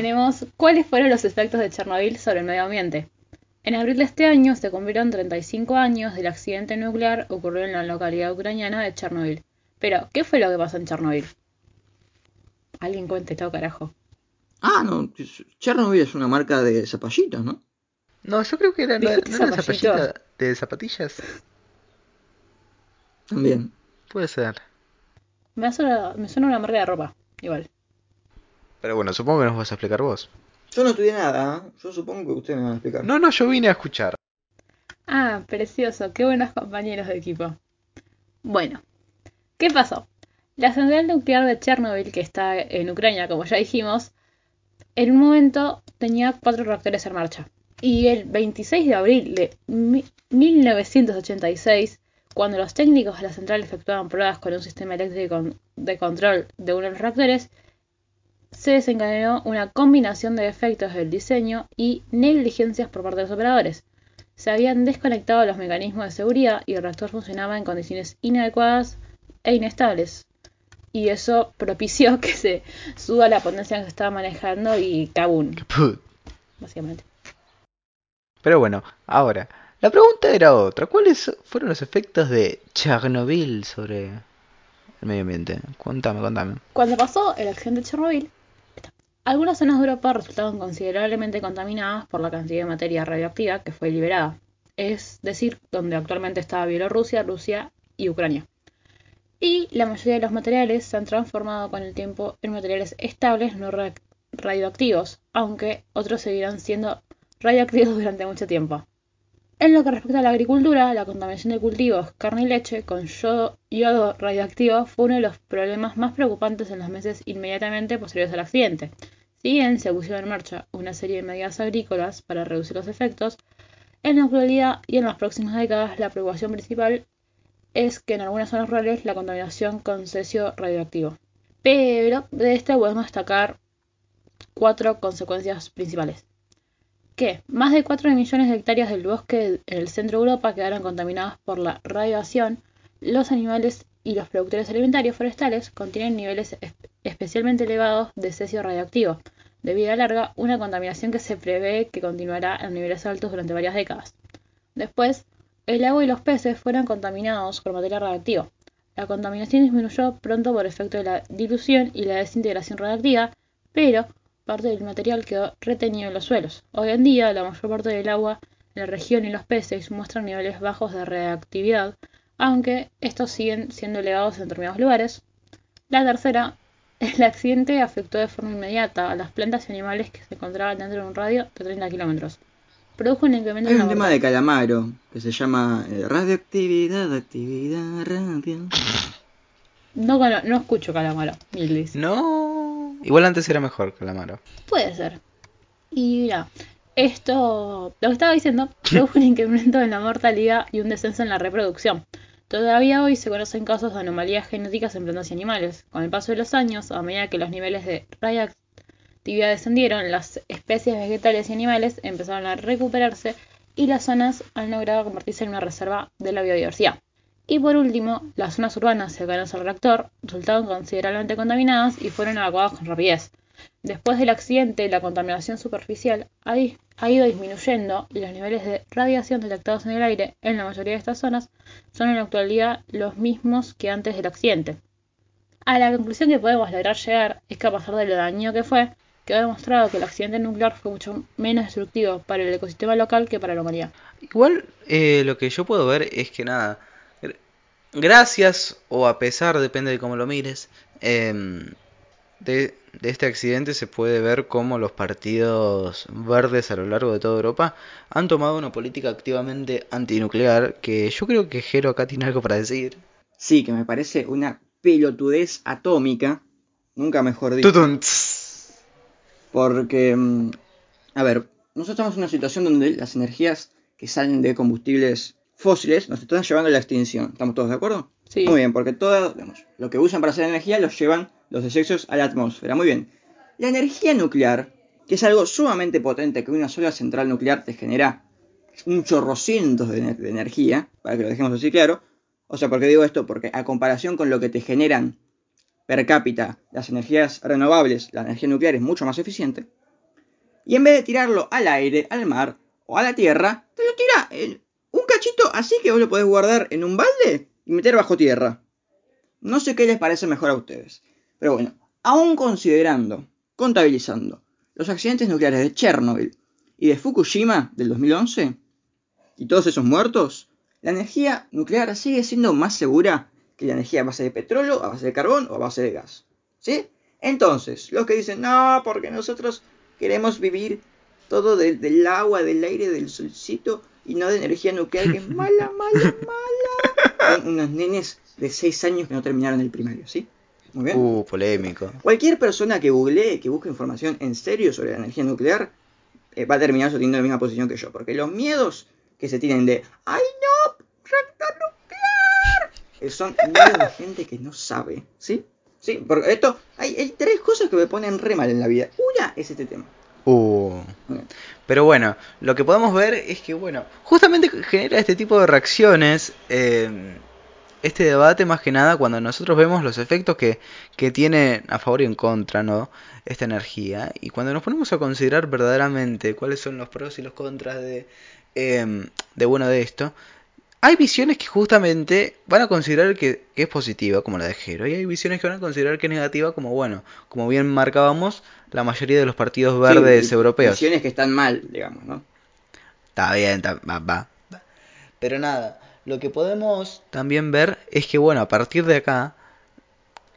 tenemos cuáles fueron los efectos de Chernobyl sobre el medio ambiente. En abril de este año se cumplieron 35 años del accidente nuclear ocurrido en la localidad ucraniana de Chernobyl. Pero, ¿qué fue lo que pasó en Chernobyl? Alguien cuente todo, carajo. Ah, no, Chernobyl es una marca de zapallitos, ¿no? No, yo creo que era, no, ¿Dijiste no era zapallita de zapatillas. También. Puede ser. Me suena, me suena una marca de ropa, igual. Pero bueno, supongo que nos vas a explicar vos. Yo no estudié nada, ¿eh? yo supongo que ustedes me van a explicar. No, no, yo vine a escuchar. Ah, precioso, qué buenos compañeros de equipo. Bueno, ¿qué pasó? La central nuclear de Chernobyl, que está en Ucrania, como ya dijimos, en un momento tenía cuatro reactores en marcha. Y el 26 de abril de mi- 1986, cuando los técnicos de la central efectuaban pruebas con un sistema eléctrico de control de uno de los reactores, se desencadenó una combinación de defectos del diseño y negligencias por parte de los operadores. Se habían desconectado los mecanismos de seguridad y el reactor funcionaba en condiciones inadecuadas e inestables. Y eso propició que se suba la potencia que se estaba manejando y cabún, Put. básicamente. Pero bueno, ahora, la pregunta era otra. ¿Cuáles fueron los efectos de Chernobyl sobre el medio ambiente? Contame, contame. Cuando pasó el accidente de Chernobyl, algunas zonas de Europa resultaron considerablemente contaminadas por la cantidad de materia radioactiva que fue liberada, es decir, donde actualmente está Bielorrusia, Rusia y Ucrania. Y la mayoría de los materiales se han transformado con el tiempo en materiales estables no ra- radioactivos, aunque otros seguirán siendo radioactivos durante mucho tiempo. En lo que respecta a la agricultura, la contaminación de cultivos, carne y leche con yodo, yodo radioactivo fue uno de los problemas más preocupantes en los meses inmediatamente posteriores al accidente. Si bien se pusieron en marcha una serie de medidas agrícolas para reducir los efectos, en la actualidad y en las próximas décadas la preocupación principal es que en algunas zonas rurales la contaminación con cesio radioactivo. Pero de esto podemos destacar cuatro consecuencias principales más de 4 millones de hectáreas del bosque en el centro de Europa quedaron contaminadas por la radiación, los animales y los productores alimentarios forestales contienen niveles es- especialmente elevados de cesio radioactivo. De vida larga, una contaminación que se prevé que continuará en niveles altos durante varias décadas. Después, el agua y los peces fueron contaminados con material radioactivo. La contaminación disminuyó pronto por efecto de la dilución y la desintegración radioactiva, pero parte del material quedó retenido en los suelos. Hoy en día, la mayor parte del agua en la región y los peces muestran niveles bajos de reactividad, aunque estos siguen siendo elevados en determinados lugares. La tercera, el accidente afectó de forma inmediata a las plantas y animales que se encontraban dentro de un radio de 30 kilómetros. Produjo un incremento Hay un la tema de Calamaro que se llama eh, radioactividad, actividad, radio. No, no escucho Calamaro, Mildis. No. Igual antes era mejor, Calamaro. Puede ser. Y mira, esto, lo que estaba diciendo, produjo un incremento en la mortalidad y un descenso en la reproducción. Todavía hoy se conocen casos de anomalías genéticas en plantas y animales. Con el paso de los años, a medida que los niveles de radiactividad descendieron, las especies vegetales y animales empezaron a recuperarse y las zonas han logrado convertirse en una reserva de la biodiversidad. Y por último, las zonas urbanas cercanas al reactor resultaron considerablemente contaminadas y fueron evacuadas con rapidez. Después del accidente, la contaminación superficial ha, ido disminuyendo y los niveles de radiación detectados en el aire en la mayoría de estas zonas son en la actualidad los mismos que antes del accidente. A la conclusión que podemos lograr llegar es que a pesar de lo dañino que fue, quedó demostrado que el accidente nuclear fue mucho menos destructivo para el ecosistema local que para la humanidad. Igual eh, lo que yo puedo ver es que nada, gracias o a pesar, depende de cómo lo mires, em, de, de este accidente se puede ver cómo los partidos verdes a lo largo de toda Europa han tomado una política activamente antinuclear que yo creo que Jero acá tiene algo para decir. Sí, que me parece una pelotudez atómica, nunca mejor dicho. Porque, mm, a ver, nosotros estamos en una situación donde las energías que salen de combustibles fósiles nos están llevando a la extinción. ¿Estamos todos de acuerdo? Sí. Muy bien, porque todo digamos, lo que usan para hacer energía los llevan los desechos a la atmósfera. Muy bien. La energía nuclear, que es algo sumamente potente, que una sola central nuclear te genera un chorrocientos de, de energía, para que lo dejemos así claro. O sea, ¿por qué digo esto? Porque a comparación con lo que te generan per cápita las energías renovables, la energía nuclear es mucho más eficiente. Y en vez de tirarlo al aire, al mar o a la tierra, te lo tira así que vos lo podés guardar en un balde y meter bajo tierra. No sé qué les parece mejor a ustedes. Pero bueno, aún considerando, contabilizando, los accidentes nucleares de Chernobyl y de Fukushima del 2011, y todos esos muertos, la energía nuclear sigue siendo más segura que la energía a base de petróleo, a base de carbón o a base de gas. ¿Sí? Entonces, los que dicen, no, porque nosotros queremos vivir todo del agua, del aire, del solcito y no de energía nuclear, que es mala, mala, mala. Son unos nenes de 6 años que no terminaron el primario, ¿sí? Muy bien. Uh, polémico. Cualquier persona que googlee, que busque información en serio sobre la energía nuclear, eh, va a terminar teniendo la misma posición que yo. Porque los miedos que se tienen de, ¡ay no! ¡Reactor nuclear! Eh, son miedos de gente que no sabe, ¿sí? Sí, porque esto, hay, hay tres cosas que me ponen re mal en la vida. Una es este tema. Pero bueno, lo que podemos ver es que, bueno, justamente genera este tipo de reacciones, eh, este debate más que nada cuando nosotros vemos los efectos que, que tiene a favor y en contra, ¿no? Esta energía. Y cuando nos ponemos a considerar verdaderamente cuáles son los pros y los contras de, eh, de bueno, de esto, hay visiones que justamente van a considerar que, es positiva, como la de Jero, y hay visiones que van a considerar que es negativa, como bueno, como bien marcábamos, la mayoría de los partidos verdes sí, europeos. Visiones que están mal, digamos, ¿no? Está bien, está, va, va. Pero nada, lo que podemos también ver es que, bueno, a partir de acá,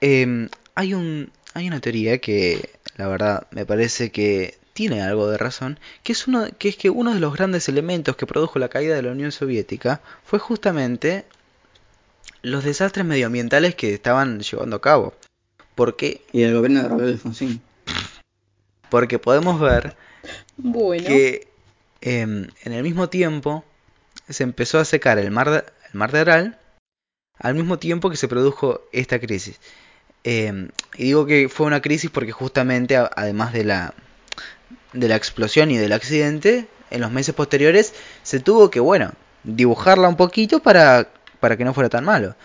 eh, hay, un, hay una teoría que, la verdad, me parece que tiene algo de razón, que es, uno, que es que uno de los grandes elementos que produjo la caída de la Unión Soviética fue justamente los desastres medioambientales que estaban llevando a cabo. Porque, y el gobierno de Raúl Alfonsín. Porque podemos ver bueno. que eh, en el mismo tiempo se empezó a secar el mar de, el mar de Aral al mismo tiempo que se produjo esta crisis. Eh, y digo que fue una crisis porque justamente, además de la, de la explosión y del accidente, en los meses posteriores se tuvo que, bueno, dibujarla un poquito para, para que no fuera tan malo.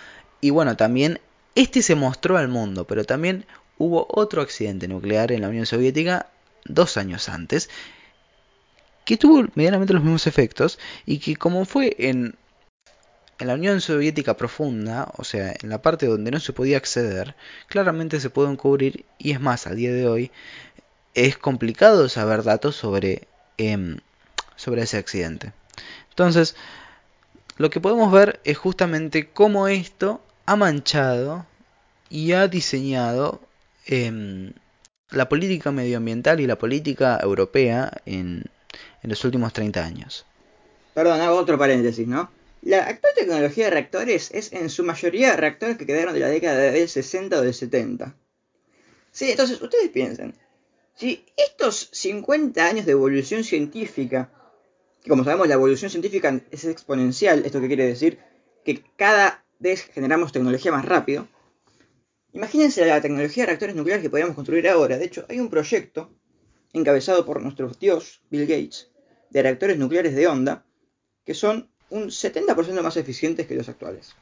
Y bueno, también este se mostró al mundo, pero también hubo otro accidente nuclear en la Unión Soviética dos años antes, que tuvo medianamente los mismos efectos y que como fue en, en la Unión Soviética profunda, o sea, en la parte donde no se podía acceder, claramente se pueden cubrir y es más, a día de hoy es complicado saber datos sobre, eh, sobre ese accidente. Entonces, lo que podemos ver es justamente cómo esto ha manchado y ha diseñado eh, la política medioambiental y la política europea en, en los últimos 30 años. Perdón, hago otro paréntesis, ¿no? La actual tecnología de reactores es en su mayoría reactores que quedaron de la década del 60 o del 70. Sí, entonces ustedes piensen, si estos 50 años de evolución científica, que como sabemos la evolución científica es exponencial, esto que quiere decir que cada vez generamos tecnología más rápido, imagínense la tecnología de reactores nucleares que podríamos construir ahora. De hecho, hay un proyecto encabezado por nuestro dios Bill Gates de reactores nucleares de onda que son un 70% más eficientes que los actuales.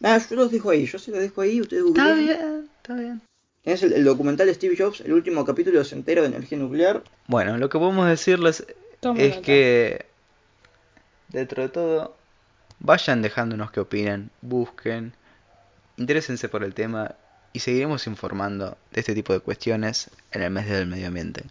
Nada, yo los dejo ahí, yo se los dejo ahí, ustedes Está bien, está bien. Es el, el documental de Steve Jobs, el último capítulo se entera de energía nuclear. Bueno, lo que podemos decirles Toma es que dentro de todo vayan dejándonos que opinen, busquen, interésense por el tema y seguiremos informando de este tipo de cuestiones en el mes del medio ambiente.